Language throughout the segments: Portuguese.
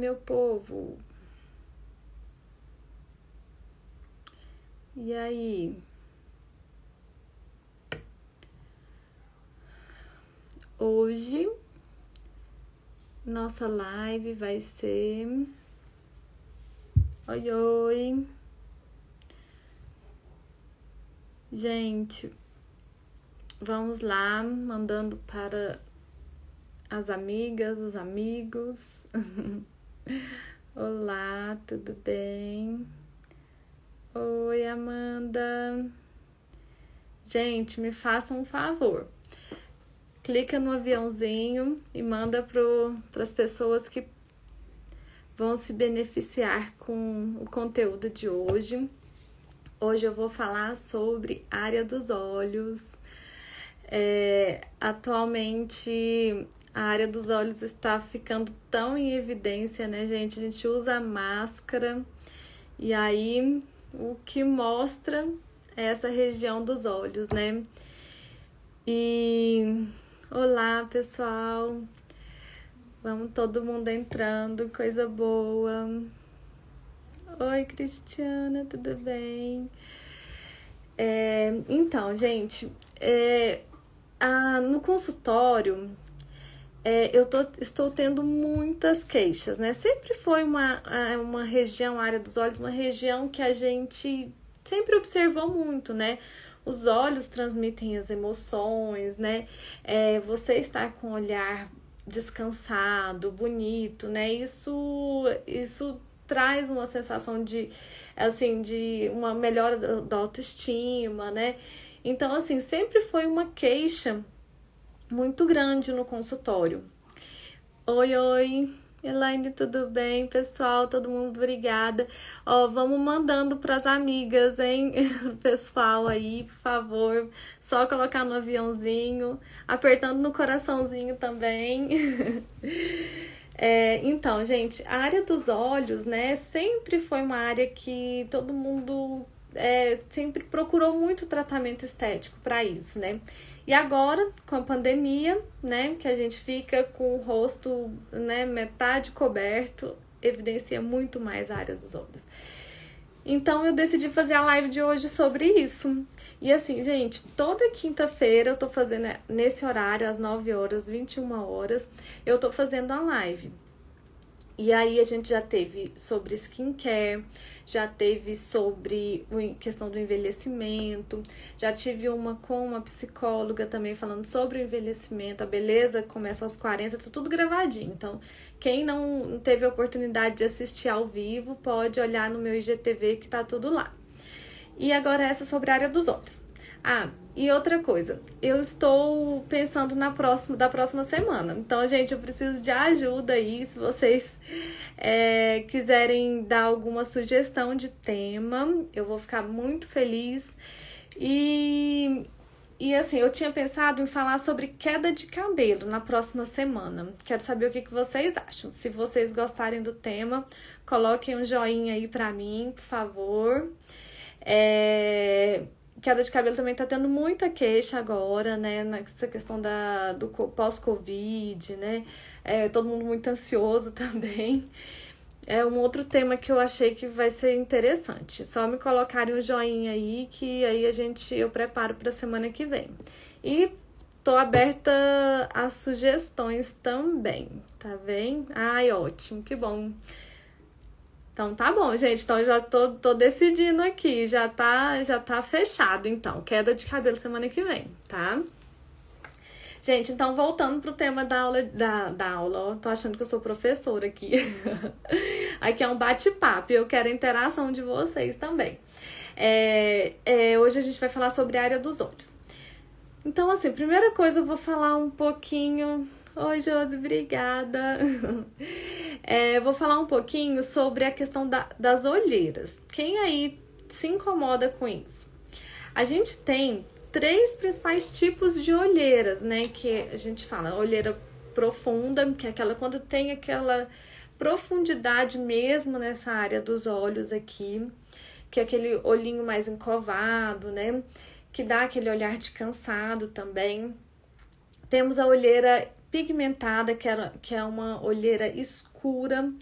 Meu povo. E aí? Hoje nossa live vai ser Oi, oi. Gente, vamos lá, mandando para as amigas, os amigos. Olá, tudo bem? Oi, Amanda. Gente, me façam um favor. Clica no aviãozinho e manda para as pessoas que vão se beneficiar com o conteúdo de hoje. Hoje eu vou falar sobre área dos olhos. É, atualmente a área dos olhos está ficando tão em evidência, né, gente? A gente usa máscara e aí o que mostra é essa região dos olhos, né? E olá, pessoal. Vamos todo mundo entrando, coisa boa. Oi, Cristiana, tudo bem? É, então, gente, é, a, no consultório é, eu tô, estou tendo muitas queixas, né? Sempre foi uma, uma região, a área dos olhos, uma região que a gente sempre observou muito, né? Os olhos transmitem as emoções, né? É, você estar com o olhar descansado, bonito, né? Isso, isso traz uma sensação de, assim, de uma melhora da autoestima, né? Então, assim, sempre foi uma queixa muito grande no consultório. Oi, oi, Elaine, tudo bem, pessoal? Todo mundo, obrigada. Ó, vamos mandando para as amigas, hein? Pessoal aí, por favor, só colocar no aviãozinho, apertando no coraçãozinho também. É, então, gente, a área dos olhos, né, sempre foi uma área que todo mundo é, sempre procurou muito tratamento estético para isso, né? E agora, com a pandemia, né, que a gente fica com o rosto, né, metade coberto, evidencia muito mais a área dos olhos. Então eu decidi fazer a live de hoje sobre isso. E assim, gente, toda quinta-feira eu tô fazendo nesse horário, às 9 horas, 21 horas, eu tô fazendo a live. E aí a gente já teve sobre skincare, já teve sobre questão do envelhecimento, já tive uma com uma psicóloga também falando sobre o envelhecimento, a beleza começa aos 40, tá tudo gravadinho. Então, quem não teve a oportunidade de assistir ao vivo, pode olhar no meu IGTV que tá tudo lá. E agora essa sobre a área dos olhos. Ah, e outra coisa, eu estou pensando na próxima, da próxima semana. Então, gente, eu preciso de ajuda aí. Se vocês é, quiserem dar alguma sugestão de tema, eu vou ficar muito feliz. E, e assim, eu tinha pensado em falar sobre queda de cabelo na próxima semana. Quero saber o que, que vocês acham. Se vocês gostarem do tema, coloquem um joinha aí pra mim, por favor. É queda de cabelo também tá tendo muita queixa agora, né? Nessa questão da, do pós-Covid, né? É, todo mundo muito ansioso também. É um outro tema que eu achei que vai ser interessante. Só me colocarem um joinha aí, que aí a gente eu preparo para semana que vem. E tô aberta a sugestões também, tá bem? Ai, ótimo, que bom. Então tá bom, gente. Então já tô, tô decidindo aqui. Já tá, já tá fechado, então. Queda de cabelo semana que vem, tá? Gente, então voltando pro tema da aula, da, da aula, ó, tô achando que eu sou professora aqui. aqui é um bate-papo e eu quero a interação de vocês também. É, é, hoje a gente vai falar sobre a área dos olhos. Então, assim, primeira coisa eu vou falar um pouquinho Oi, Josi, obrigada. É, vou falar um pouquinho sobre a questão da, das olheiras. Quem aí se incomoda com isso? A gente tem três principais tipos de olheiras, né? Que a gente fala olheira profunda, que é aquela quando tem aquela profundidade mesmo nessa área dos olhos aqui, que é aquele olhinho mais encovado, né? Que dá aquele olhar de cansado também. Temos a olheira pigmentada, que é, que é uma olheira escura,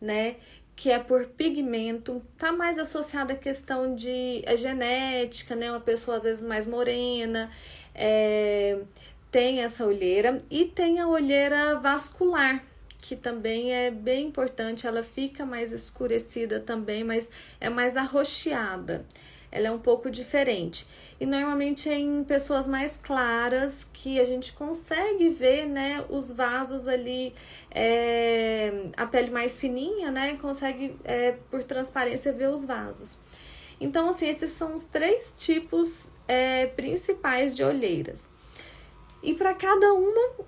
né? Que é por pigmento, tá mais associada à questão de a genética, né? Uma pessoa às vezes mais morena, é, tem essa olheira e tem a olheira vascular, que também é bem importante, ela fica mais escurecida também, mas é mais arroxeada. Ela é um pouco diferente e normalmente é em pessoas mais claras que a gente consegue ver, né, os vasos ali, é, a pele mais fininha, né, consegue é, por transparência ver os vasos. Então, assim, esses são os três tipos é, principais de olheiras. E para cada uma,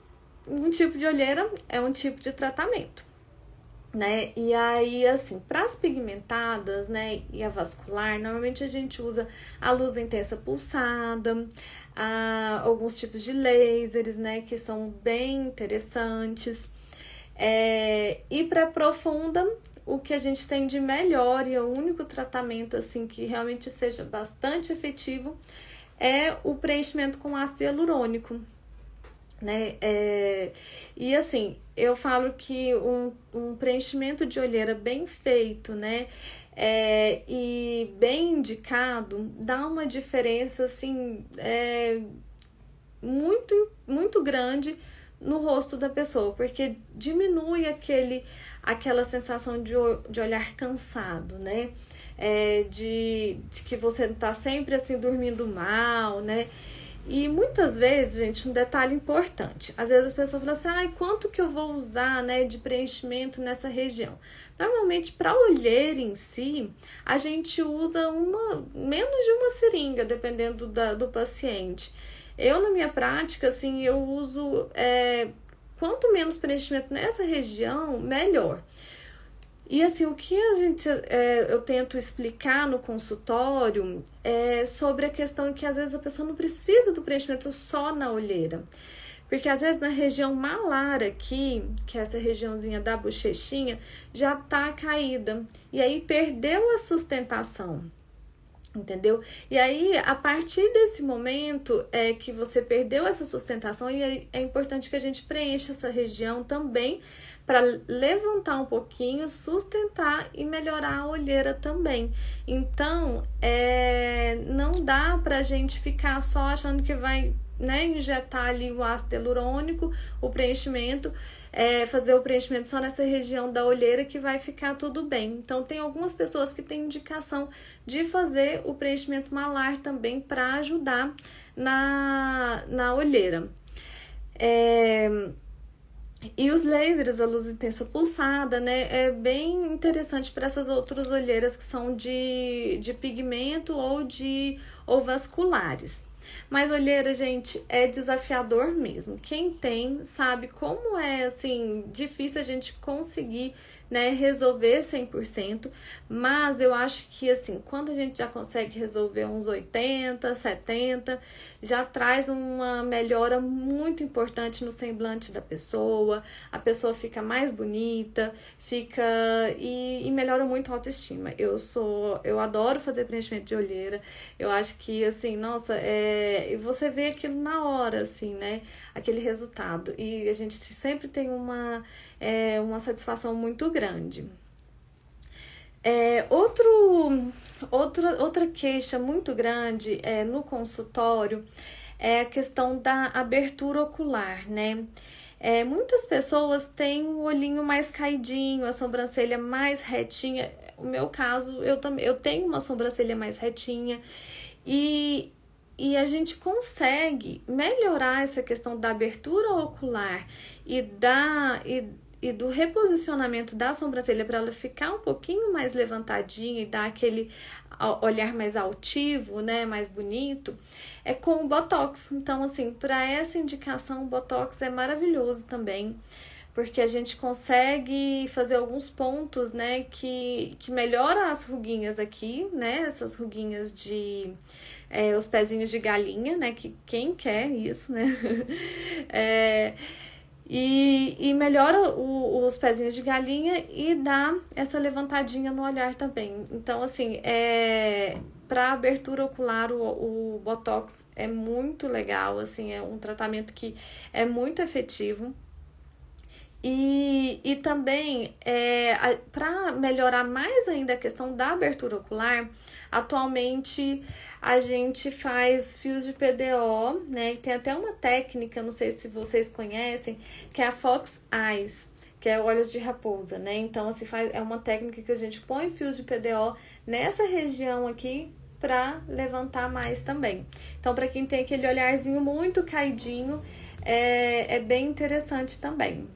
um tipo de olheira é um tipo de tratamento né? E aí, assim, para as pigmentadas, né, e a vascular, normalmente a gente usa a luz intensa pulsada, a, alguns tipos de lasers, né, que são bem interessantes. É, e para profunda, o que a gente tem de melhor e é o único tratamento, assim, que realmente seja bastante efetivo é o preenchimento com ácido hialurônico, né? É, e assim, eu falo que um, um preenchimento de olheira bem feito, né? É, e bem indicado, dá uma diferença assim é, muito, muito grande no rosto da pessoa, porque diminui aquele, aquela sensação de, de olhar cansado, né? É, de, de que você está sempre assim dormindo mal, né? E muitas vezes, gente, um detalhe importante. Às vezes as pessoas falam assim, ai, quanto que eu vou usar, né, de preenchimento nessa região? Normalmente, para olheira em si, a gente usa uma menos de uma seringa, dependendo da, do paciente. Eu, na minha prática, assim, eu uso é, quanto menos preenchimento nessa região, melhor. E assim, o que a gente é, eu tento explicar no consultório é sobre a questão que às vezes a pessoa não precisa do preenchimento só na olheira. Porque às vezes na região malar aqui, que é essa regiãozinha da bochechinha, já tá caída. E aí perdeu a sustentação. Entendeu? E aí, a partir desse momento é que você perdeu essa sustentação, e é importante que a gente preencha essa região também para levantar um pouquinho, sustentar e melhorar a olheira também. Então, é, não dá para a gente ficar só achando que vai né, injetar ali o ácido hialurônico, o preenchimento, é, fazer o preenchimento só nessa região da olheira que vai ficar tudo bem. Então, tem algumas pessoas que têm indicação de fazer o preenchimento malar também para ajudar na, na olheira. É, e os lasers, a luz intensa pulsada, né, é bem interessante para essas outras olheiras que são de, de pigmento ou de ou vasculares. Mas olheira, gente, é desafiador mesmo. Quem tem sabe como é assim difícil a gente conseguir né, resolver 100%, mas eu acho que assim, quando a gente já consegue resolver uns 80, 70, já traz uma melhora muito importante no semblante da pessoa, a pessoa fica mais bonita, fica e, e melhora muito a autoestima. Eu sou, eu adoro fazer preenchimento de olheira. Eu acho que assim, nossa, é, você vê aquilo na hora assim, né? Aquele resultado. E a gente sempre tem uma é, uma satisfação muito grande. É, outro, outra, outra queixa muito grande é, no consultório é a questão da abertura ocular, né? É, muitas pessoas têm o olhinho mais caidinho, a sobrancelha mais retinha. O meu caso, eu também eu tenho uma sobrancelha mais retinha e, e a gente consegue melhorar essa questão da abertura ocular e da e e do reposicionamento da sobrancelha para ela ficar um pouquinho mais levantadinha e dar aquele olhar mais altivo, né, mais bonito, é com o botox. Então, assim, para essa indicação, o botox é maravilhoso também, porque a gente consegue fazer alguns pontos, né, que, que melhora as ruguinhas aqui, né, essas ruguinhas de é, os pezinhos de galinha, né, que quem quer isso, né, é, e, e melhora o, os pezinhos de galinha e dá essa levantadinha no olhar também. Então, assim, é, para abertura ocular, o, o Botox é muito legal, assim, é um tratamento que é muito efetivo. E, e também, é, para melhorar mais ainda a questão da abertura ocular, atualmente a gente faz fios de PDO, né? Tem até uma técnica, não sei se vocês conhecem, que é a Fox Eyes, que é olhos de raposa, né? Então, assim, faz, é uma técnica que a gente põe fios de PDO nessa região aqui para levantar mais também. Então, para quem tem aquele olharzinho muito caidinho, é, é bem interessante também.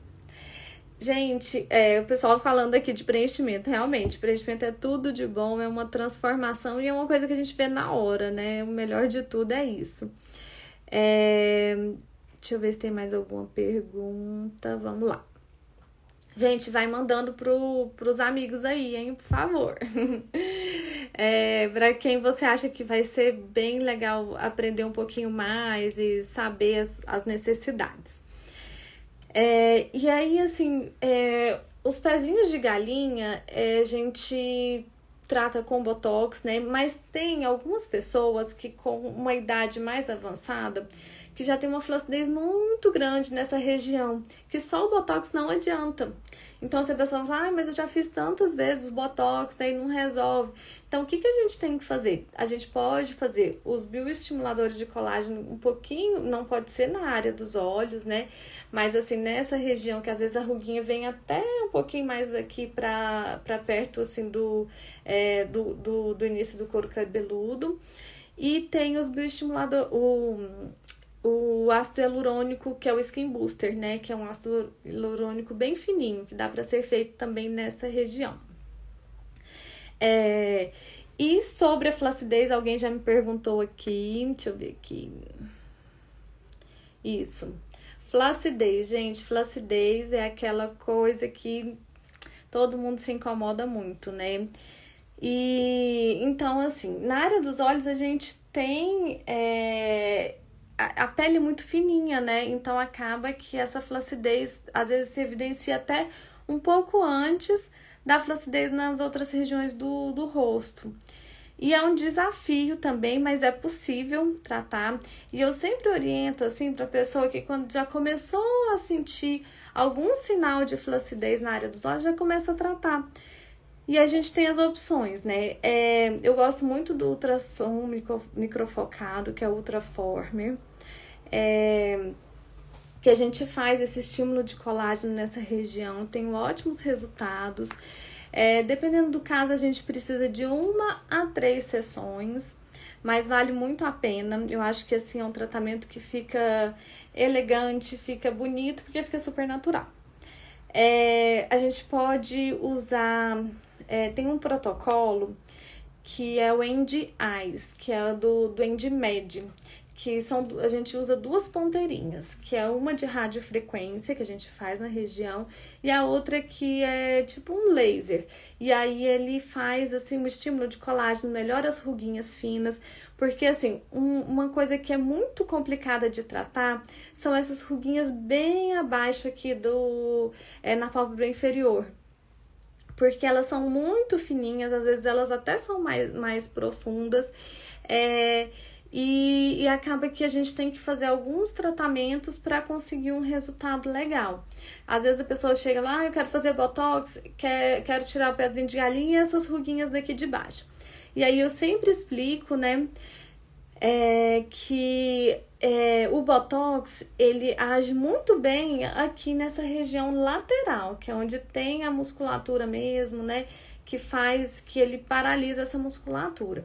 Gente, é, o pessoal falando aqui de preenchimento, realmente, preenchimento é tudo de bom, é uma transformação e é uma coisa que a gente vê na hora, né? O melhor de tudo é isso. É, deixa eu ver se tem mais alguma pergunta. Vamos lá. Gente, vai mandando pro, pros amigos aí, hein, por favor. é, para quem você acha que vai ser bem legal aprender um pouquinho mais e saber as, as necessidades. É, e aí, assim, é, os pezinhos de galinha é, a gente trata com botox, né? Mas tem algumas pessoas que com uma idade mais avançada que já tem uma flacidez muito grande nessa região, que só o botox não adianta. Então, se a pessoa fala, ah, mas eu já fiz tantas vezes o botox, daí não resolve. Então, o que, que a gente tem que fazer? A gente pode fazer os bioestimuladores de colágeno um pouquinho, não pode ser na área dos olhos, né? Mas, assim, nessa região que às vezes a ruguinha vem até um pouquinho mais aqui para perto, assim, do, é, do, do, do início do couro cabeludo. E tem os bioestimuladores, o ácido hialurônico, que é o Skin Booster, né? Que é um ácido hialurônico bem fininho, que dá para ser feito também nessa região. É, e sobre a flacidez, alguém já me perguntou aqui. Deixa eu ver aqui. Isso. Flacidez, gente. Flacidez é aquela coisa que todo mundo se incomoda muito, né? E então, assim, na área dos olhos a gente tem é, a, pele é muito fininha, né? Então acaba que essa flacidez às vezes se evidencia até um pouco antes da flacidez nas outras regiões do, do rosto. E é um desafio também, mas é possível tratar. E eu sempre oriento assim para pessoa que quando já começou a sentir algum sinal de flacidez na área dos olhos, já começa a tratar. E a gente tem as opções, né? É, eu gosto muito do ultrassom micro, microfocado, que é o Ultraformer. É, que a gente faz esse estímulo de colágeno nessa região, tem ótimos resultados. É, dependendo do caso, a gente precisa de uma a três sessões, mas vale muito a pena. Eu acho que assim é um tratamento que fica elegante, fica bonito, porque fica super natural. É, a gente pode usar é, tem um protocolo que é o End Eyes, que é do, do EndMed, que são a gente usa duas ponteirinhas, que é uma de radiofrequência que a gente faz na região e a outra que é tipo um laser. E aí ele faz assim um estímulo de colágeno, melhora as ruguinhas finas, porque assim, um, uma coisa que é muito complicada de tratar são essas ruguinhas bem abaixo aqui do é, na pálpebra inferior porque elas são muito fininhas, às vezes elas até são mais, mais profundas. É, e, e acaba que a gente tem que fazer alguns tratamentos para conseguir um resultado legal. Às vezes a pessoa chega lá, ah, eu quero fazer botox, quer, quero tirar o pezinho de galinha e essas ruguinhas daqui de baixo. E aí eu sempre explico, né, é, que é, o Botox, ele age muito bem aqui nessa região lateral, que é onde tem a musculatura mesmo, né, que faz que ele paralisa essa musculatura.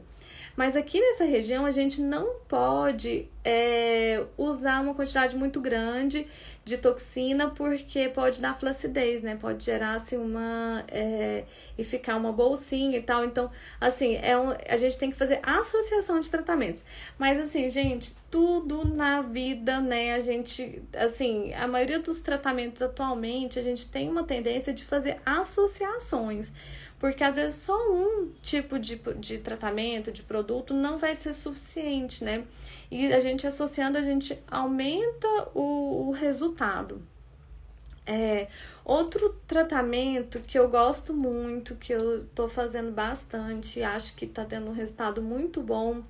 Mas aqui nessa região a gente não pode é, usar uma quantidade muito grande de toxina porque pode dar flacidez, né? Pode gerar assim uma é, e ficar uma bolsinha e tal. Então, assim, é um, a gente tem que fazer associação de tratamentos. Mas assim, gente, tudo na vida, né? A gente, assim, a maioria dos tratamentos atualmente a gente tem uma tendência de fazer associações. Porque às vezes só um tipo de, de tratamento, de produto, não vai ser suficiente, né? E a gente associando, a gente aumenta o, o resultado. É, outro tratamento que eu gosto muito, que eu tô fazendo bastante, acho que tá tendo um resultado muito bom,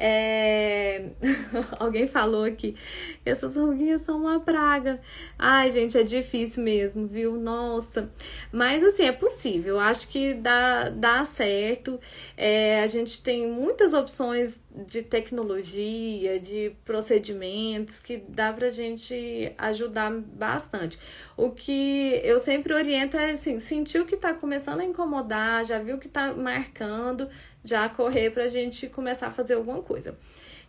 É... Alguém falou aqui, essas ruguinhas são uma praga. Ai, gente, é difícil mesmo, viu? Nossa. Mas assim, é possível. Acho que dá, dá certo. É, a gente tem muitas opções de tecnologia, de procedimentos que dá pra gente ajudar bastante. O que eu sempre oriento é assim, sentiu que tá começando a incomodar, já viu que tá marcando, já correr pra gente começar a fazer alguma coisa.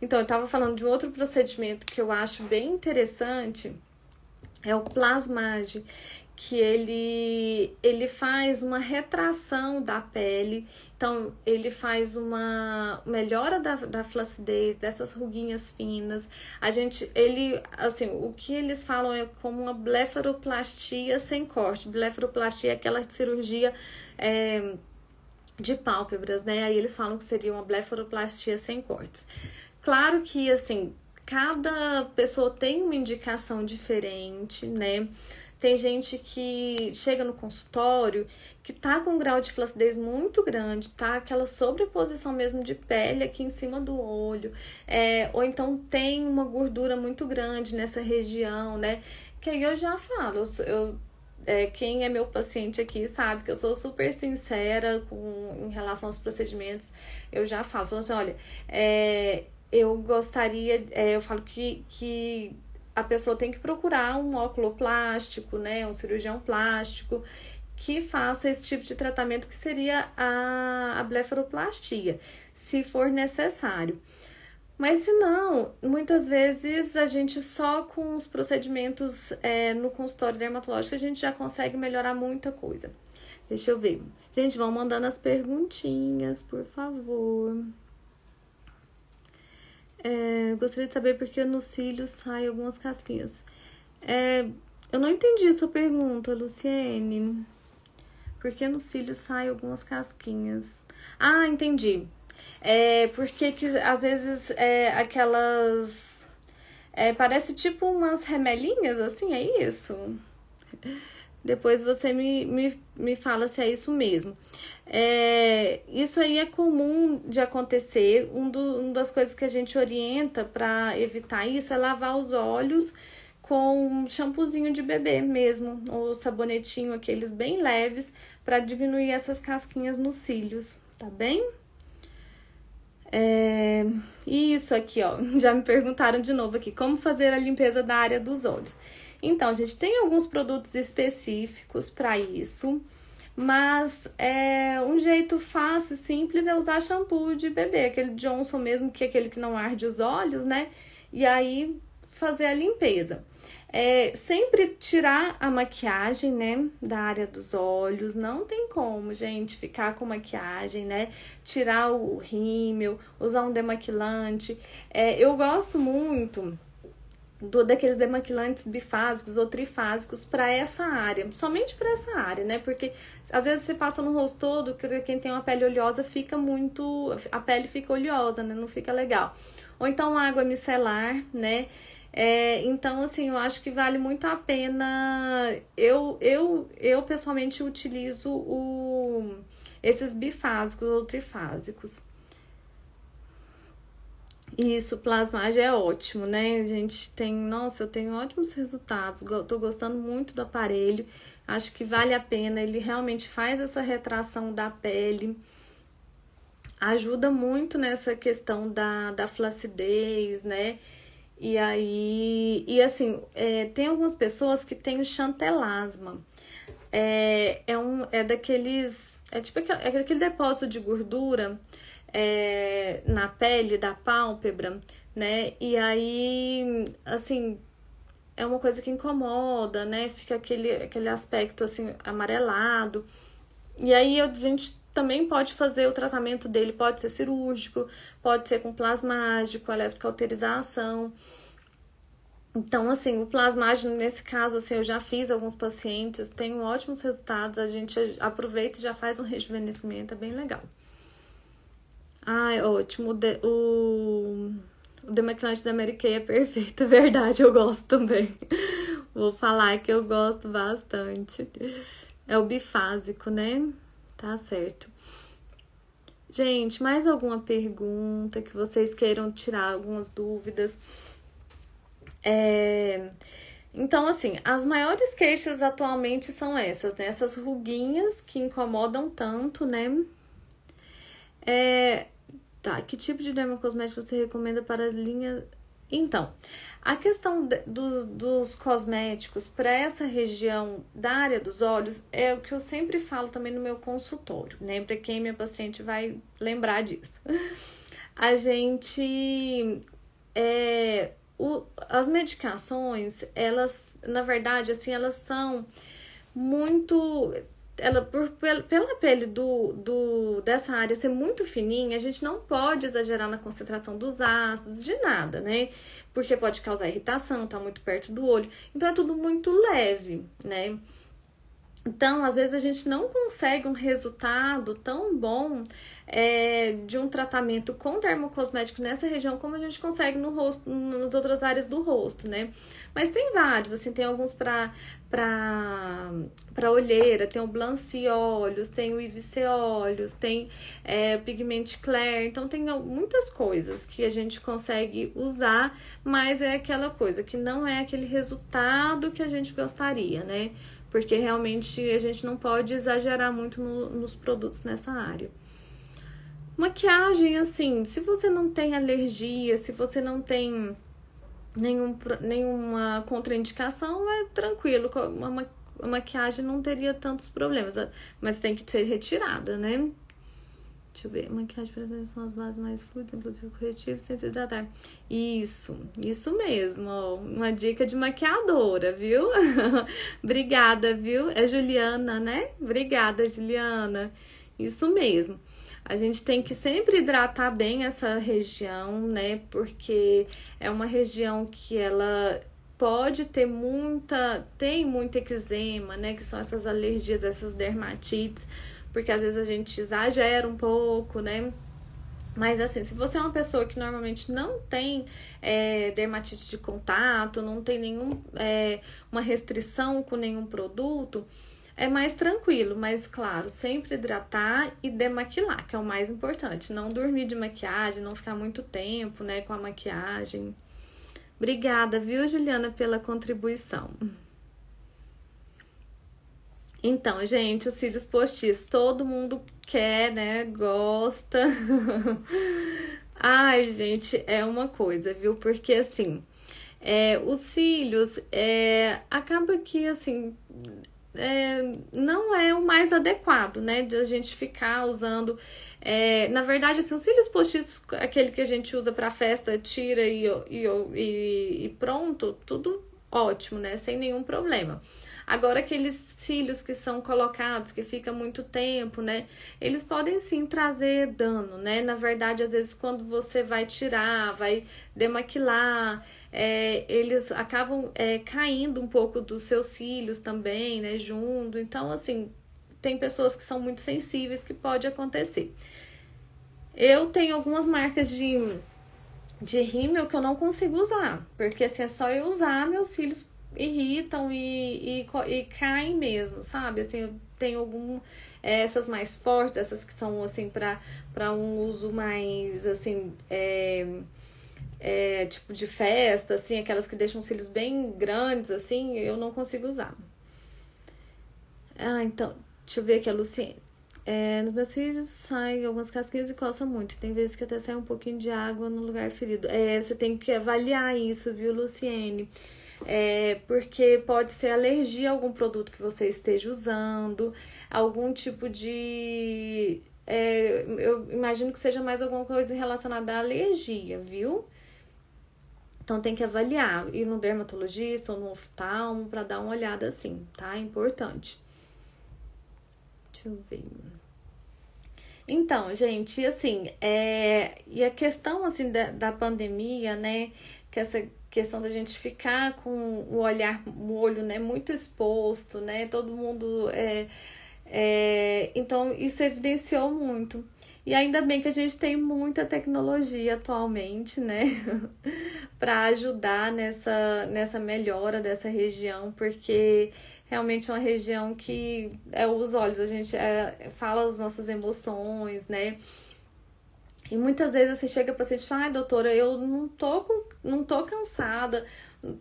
Então, eu tava falando de um outro procedimento que eu acho bem interessante, é o plasmage, que ele, ele faz uma retração da pele então, ele faz uma melhora da, da flacidez, dessas ruguinhas finas. A gente, ele, assim, o que eles falam é como uma blefaroplastia sem corte. Blefaroplastia é aquela cirurgia é, de pálpebras, né? Aí eles falam que seria uma blefaroplastia sem cortes. Claro que, assim, cada pessoa tem uma indicação diferente, né? Tem gente que chega no consultório que tá com um grau de flacidez muito grande, tá? Aquela sobreposição mesmo de pele aqui em cima do olho, é, ou então tem uma gordura muito grande nessa região, né? Que aí eu já falo, eu, eu é, quem é meu paciente aqui sabe que eu sou super sincera com, em relação aos procedimentos. Eu já falo, assim, olha, é, eu gostaria, é, eu falo que, que a pessoa tem que procurar um óculo plástico, né, um cirurgião plástico que faça esse tipo de tratamento que seria a, a blefaroplastia, se for necessário. Mas se não, muitas vezes a gente só com os procedimentos é, no consultório dermatológico a gente já consegue melhorar muita coisa. Deixa eu ver. Gente, vão mandando as perguntinhas, por favor. É, gostaria de saber por que nos cílios saem algumas casquinhas. É, eu não entendi a sua pergunta, Luciene. Por que nos cílios saem algumas casquinhas? Ah, entendi. É porque que, às vezes é aquelas. É, parece tipo umas remelinhas, assim, é isso? Depois você me, me, me fala se é isso mesmo. É, isso aí é comum de acontecer. Um do, uma das coisas que a gente orienta para evitar isso é lavar os olhos com um shampoozinho de bebê mesmo, ou sabonetinho, aqueles bem leves, para diminuir essas casquinhas nos cílios, tá bem? É, isso aqui, ó, já me perguntaram de novo aqui, como fazer a limpeza da área dos olhos. Então, gente tem alguns produtos específicos para isso, mas é, um jeito fácil, simples é usar shampoo de bebê, aquele Johnson mesmo, que é aquele que não arde os olhos, né? E aí fazer a limpeza. É, sempre tirar a maquiagem, né, da área dos olhos. Não tem como, gente, ficar com maquiagem, né? Tirar o rímel, usar um demaquilante. É, eu gosto muito do, daqueles demaquilantes bifásicos ou trifásicos para essa área, somente para essa área, né? Porque às vezes você passa no rosto todo, quem tem uma pele oleosa fica muito. a pele fica oleosa, né? Não fica legal. Ou então água micelar, né? É, então, assim, eu acho que vale muito a pena. Eu, eu, eu pessoalmente utilizo o, esses bifásicos ou trifásicos. Isso, plasmagem é ótimo, né? A gente tem, nossa, eu tenho ótimos resultados. Tô gostando muito do aparelho. Acho que vale a pena. Ele realmente faz essa retração da pele. Ajuda muito nessa questão da, da flacidez, né? E aí, e assim, é, tem algumas pessoas que têm o chantelasma. É, é, um, é daqueles. É tipo aquele, é aquele depósito de gordura é, na pele da pálpebra, né? E aí, assim, é uma coisa que incomoda, né? Fica aquele, aquele aspecto assim amarelado. E aí a gente também pode fazer o tratamento dele, pode ser cirúrgico, pode ser com plasmágico, eletrocauterização. Então, assim, o plasmágeno, nesse caso, assim, eu já fiz alguns pacientes, tenho ótimos resultados, a gente aproveita e já faz um rejuvenescimento, é bem legal. Ai, ótimo. De, o, o demaquilante da Mary Kay é perfeito, é verdade, eu gosto também. Vou falar que eu gosto bastante. É o bifásico, né? Tá certo. Gente, mais alguma pergunta que vocês queiram tirar algumas dúvidas? É... Então, assim, as maiores queixas atualmente são essas, né? Essas ruguinhas que incomodam tanto, né? É... Tá, que tipo de dermocosmético você recomenda para a linha então, a questão de, dos, dos cosméticos para essa região da área dos olhos é o que eu sempre falo também no meu consultório, né? Para quem minha paciente vai lembrar disso. A gente. É, o, as medicações, elas, na verdade, assim, elas são muito ela por, pela pele do, do dessa área ser muito fininha, a gente não pode exagerar na concentração dos ácidos, de nada, né? Porque pode causar irritação, tá muito perto do olho. Então é tudo muito leve, né? Então, às vezes a gente não consegue um resultado tão bom é, de um tratamento com dermocosmético nessa região como a gente consegue no rosto, nas outras áreas do rosto, né? Mas tem vários, assim, tem alguns para para olheira, tem o Blancy Olhos, tem o IVC Olhos, tem é, Pigment Clair, então tem muitas coisas que a gente consegue usar, mas é aquela coisa que não é aquele resultado que a gente gostaria, né? Porque realmente a gente não pode exagerar muito no, nos produtos nessa área. Maquiagem, assim, se você não tem alergia, se você não tem nenhum, nenhuma contraindicação, é tranquilo. A maquiagem não teria tantos problemas, mas tem que ser retirada, né? Deixa eu ver. Maquiagem para são as bases mais fluidas, inclusive corretivo, sempre hidratar. Isso, isso mesmo. Ó, uma dica de maquiadora, viu? Obrigada, viu? É Juliana, né? Obrigada, Juliana. Isso mesmo. A gente tem que sempre hidratar bem essa região, né? Porque é uma região que ela pode ter muita, tem muito eczema, né? Que são essas alergias, essas dermatites, porque às vezes a gente exagera um pouco, né? Mas assim, se você é uma pessoa que normalmente não tem é, dermatite de contato, não tem nenhum, é, uma restrição com nenhum produto, é mais tranquilo, mas claro, sempre hidratar e demaquilar, que é o mais importante. Não dormir de maquiagem, não ficar muito tempo, né, com a maquiagem. Obrigada, viu, Juliana, pela contribuição. Então, gente, os cílios postiços, todo mundo quer, né? Gosta. Ai, gente, é uma coisa, viu? Porque assim, é, os cílios, é, acaba que assim, é, não é o mais adequado, né? De a gente ficar usando. É, na verdade, assim, os cílios postiços, aquele que a gente usa para festa, tira e, e, e, e pronto, tudo ótimo, né? Sem nenhum problema. Agora, aqueles cílios que são colocados, que fica muito tempo, né? Eles podem sim trazer dano, né? Na verdade, às vezes, quando você vai tirar, vai demaquilar, é, eles acabam é, caindo um pouco dos seus cílios também, né, junto. Então, assim, tem pessoas que são muito sensíveis que pode acontecer. Eu tenho algumas marcas de, de rímel que eu não consigo usar, porque assim, é só eu usar, meus cílios irritam e, e, e caem mesmo, sabe? Assim, eu tenho algum é, essas mais fortes, essas que são assim para um uso mais assim, é, é, tipo de festa, assim, aquelas que deixam os cílios bem grandes, assim, eu não consigo usar. Ah, então, deixa eu ver aqui a Luciene. É, nos meus cílios saem algumas casquinhas e coça muito. Tem vezes que até sai um pouquinho de água no lugar ferido. É, você tem que avaliar isso, viu, Luciene? É, porque pode ser alergia a algum produto que você esteja usando, algum tipo de. É, eu imagino que seja mais alguma coisa relacionada à alergia, viu? Então tem que avaliar, ir no dermatologista ou no oftalmo para dar uma olhada assim, tá? É importante. Deixa eu ver. Então, gente, assim, é, e a questão assim da, da pandemia, né? Que essa questão da gente ficar com o olhar, o olho, né, muito exposto, né? Todo mundo é, é, então isso evidenciou muito. E ainda bem que a gente tem muita tecnologia atualmente, né, para ajudar nessa, nessa melhora dessa região, porque realmente é uma região que é os olhos, a gente é, fala as nossas emoções, né? E muitas vezes assim chega a paciente e fala, ai doutora, eu não tô, com, não tô cansada,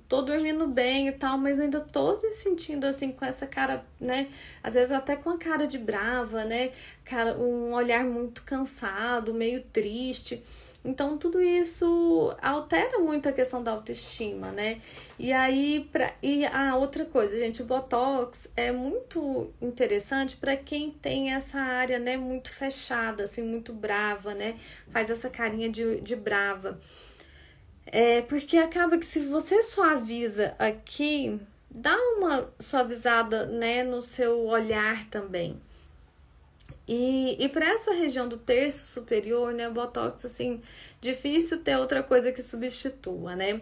tô dormindo bem e tal, mas ainda tô me sentindo assim com essa cara, né? Às vezes até com a cara de brava, né? Cara, um olhar muito cansado, meio triste. Então, tudo isso altera muito a questão da autoestima, né? E aí, pra, e a outra coisa, gente, o Botox é muito interessante para quem tem essa área, né, muito fechada, assim, muito brava, né? Faz essa carinha de, de brava. É, porque acaba que se você suaviza aqui, dá uma suavizada, né, no seu olhar também. E, e para essa região do terço superior, né, o Botox, assim, difícil ter outra coisa que substitua, né?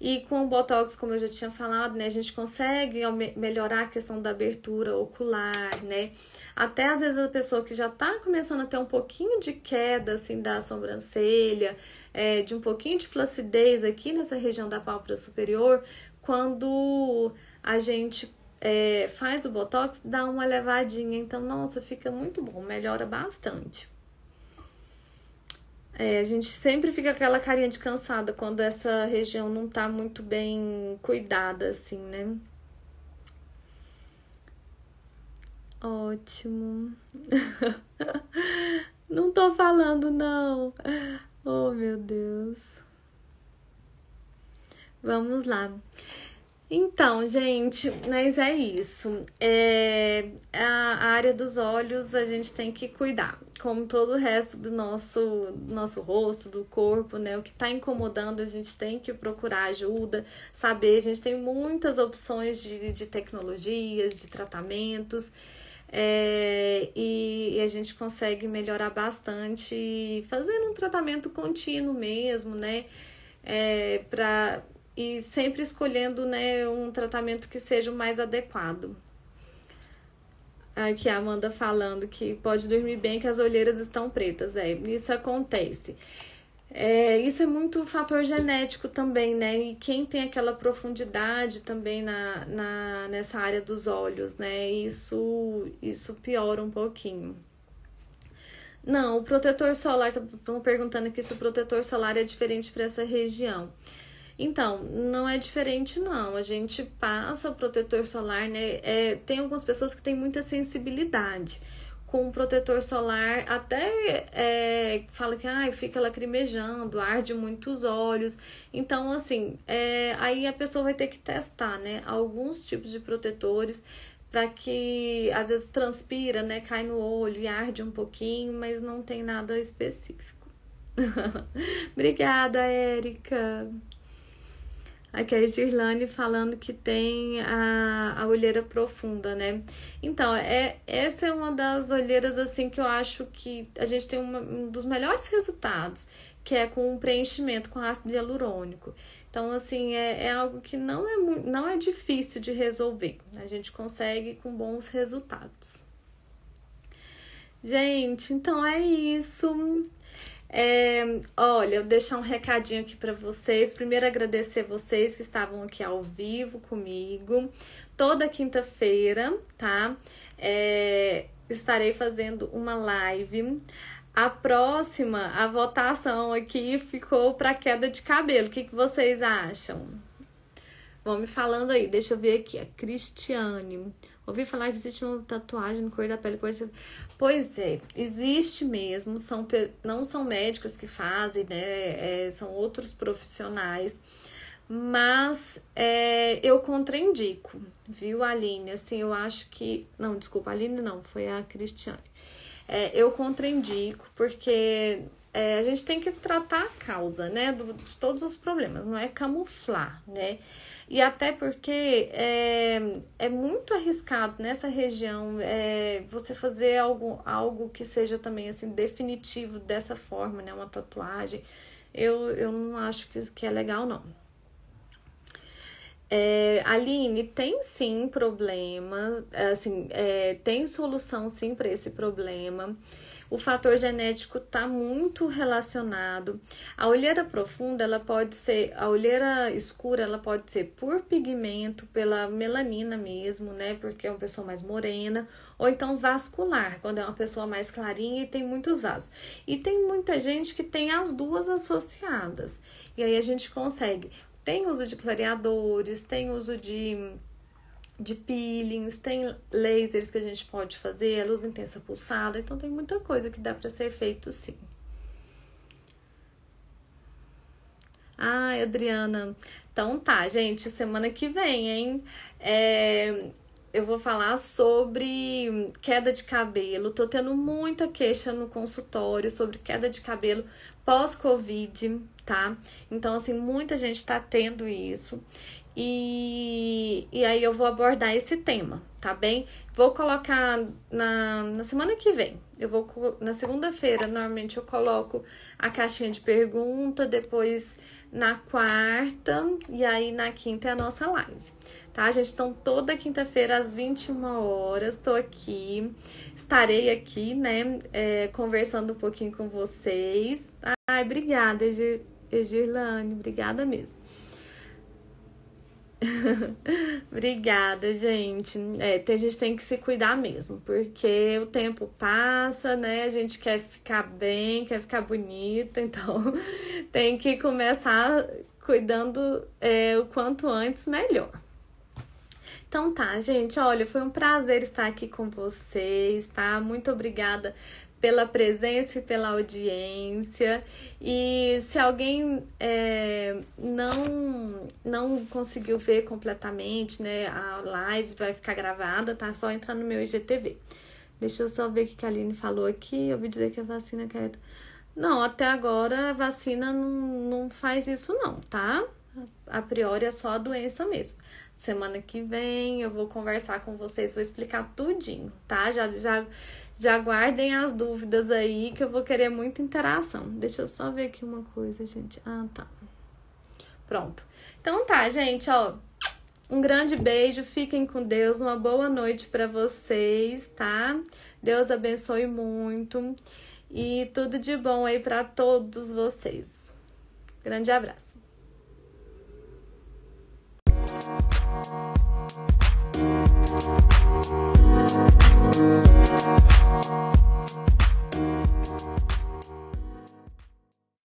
E com o Botox, como eu já tinha falado, né, a gente consegue melhorar a questão da abertura ocular, né? Até às vezes a pessoa que já tá começando a ter um pouquinho de queda, assim, da sobrancelha, é, de um pouquinho de flacidez aqui nessa região da pálpebra superior, quando a gente é, faz o botox, dá uma levadinha. Então, nossa, fica muito bom, melhora bastante. É, a gente sempre fica aquela carinha de cansada quando essa região não tá muito bem cuidada, assim, né? Ótimo. não tô falando, não. Oh, meu Deus. Vamos lá. Então, gente, mas é isso. É, a área dos olhos a gente tem que cuidar, como todo o resto do nosso, nosso rosto, do corpo, né? O que tá incomodando, a gente tem que procurar ajuda, saber. A gente tem muitas opções de, de tecnologias, de tratamentos. É, e, e, a gente consegue melhorar bastante fazendo um tratamento contínuo mesmo, né? É, para e sempre escolhendo né, um tratamento que seja o mais adequado. Aqui a Amanda falando que pode dormir bem que as olheiras estão pretas. É, isso acontece. É, isso é muito fator genético também, né? E quem tem aquela profundidade também na, na, nessa área dos olhos, né? Isso, isso piora um pouquinho. Não, o protetor solar, estão perguntando aqui se o protetor solar é diferente para essa região. Então, não é diferente, não. A gente passa o protetor solar, né? É, tem algumas pessoas que têm muita sensibilidade com o protetor solar, até é, fala que ah, fica lacrimejando, arde muito os olhos. Então, assim, é, aí a pessoa vai ter que testar, né? Alguns tipos de protetores para que às vezes transpira, né? Cai no olho e arde um pouquinho, mas não tem nada específico. Obrigada, Érica. Aqui é a Girlane falando que tem a, a olheira profunda, né? Então, é, essa é uma das olheiras, assim, que eu acho que a gente tem uma, um dos melhores resultados, que é com o preenchimento com ácido hialurônico. Então, assim, é, é algo que não é, não é difícil de resolver. A gente consegue com bons resultados. Gente, então é isso. É, olha, eu deixar um recadinho aqui para vocês. Primeiro, agradecer vocês que estavam aqui ao vivo comigo. Toda quinta-feira, tá? É, estarei fazendo uma live. A próxima, a votação aqui ficou para queda de cabelo. O que, que vocês acham? Vão me falando aí, deixa eu ver aqui. A Cristiane. Ouvi falar que existe uma tatuagem no cor da pele. Pois, pois é, existe mesmo. São, não são médicos que fazem, né? É, são outros profissionais. Mas é, eu contraindico, viu, Aline? Assim, eu acho que. Não, desculpa, Aline não, foi a Cristiane. É, eu contraindico, porque é, a gente tem que tratar a causa, né? Do, de todos os problemas, não é camuflar, né? E até porque é, é muito arriscado nessa região é, você fazer algo, algo que seja também assim definitivo dessa forma, né? Uma tatuagem. Eu, eu não acho que, que é legal, não. É, Aline, tem sim problema, assim, é, tem solução sim para esse problema. O fator genético está muito relacionado. A olheira profunda, ela pode ser, a olheira escura, ela pode ser por pigmento, pela melanina mesmo, né? Porque é uma pessoa mais morena, ou então vascular, quando é uma pessoa mais clarinha e tem muitos vasos. E tem muita gente que tem as duas associadas. E aí a gente consegue. Tem uso de clareadores, tem uso de de peelings, tem lasers que a gente pode fazer, luz intensa pulsada, então tem muita coisa que dá para ser feito sim. Ai, Adriana. Então tá, gente, semana que vem, hein? É, eu vou falar sobre queda de cabelo. Tô tendo muita queixa no consultório sobre queda de cabelo pós-Covid, tá? Então, assim, muita gente tá tendo isso. E, e aí eu vou abordar esse tema, tá bem? Vou colocar na, na semana que vem. Eu vou na segunda-feira, normalmente eu coloco a caixinha de pergunta, depois na quarta e aí na quinta é a nossa live. Tá, gente? Então, toda quinta-feira às 21 horas, tô aqui, estarei aqui, né, é, conversando um pouquinho com vocês. Ai, obrigada, Egirlane, obrigada mesmo. Obrigada, gente. É, a gente tem que se cuidar mesmo, porque o tempo passa, né? A gente quer ficar bem, quer ficar bonita, então tem que começar cuidando é, o quanto antes melhor. Então tá, gente, olha, foi um prazer estar aqui com vocês, tá? Muito obrigada pela presença e pela audiência. E se alguém é, não, não conseguiu ver completamente, né, a live vai ficar gravada, tá? Só entrar no meu IGTV. Deixa eu só ver o que a Aline falou aqui. Eu ouvi dizer que a vacina quer. Não, até agora a vacina não, não faz isso, não, tá? A priori é só a doença mesmo. Semana que vem eu vou conversar com vocês, vou explicar tudinho, tá? Já, já, já guardem as dúvidas aí, que eu vou querer muita interação. Deixa eu só ver aqui uma coisa, gente. Ah, tá. Pronto. Então tá, gente, ó. Um grande beijo, fiquem com Deus, uma boa noite para vocês, tá? Deus abençoe muito e tudo de bom aí para todos vocês. Grande abraço. Thank you. Bye.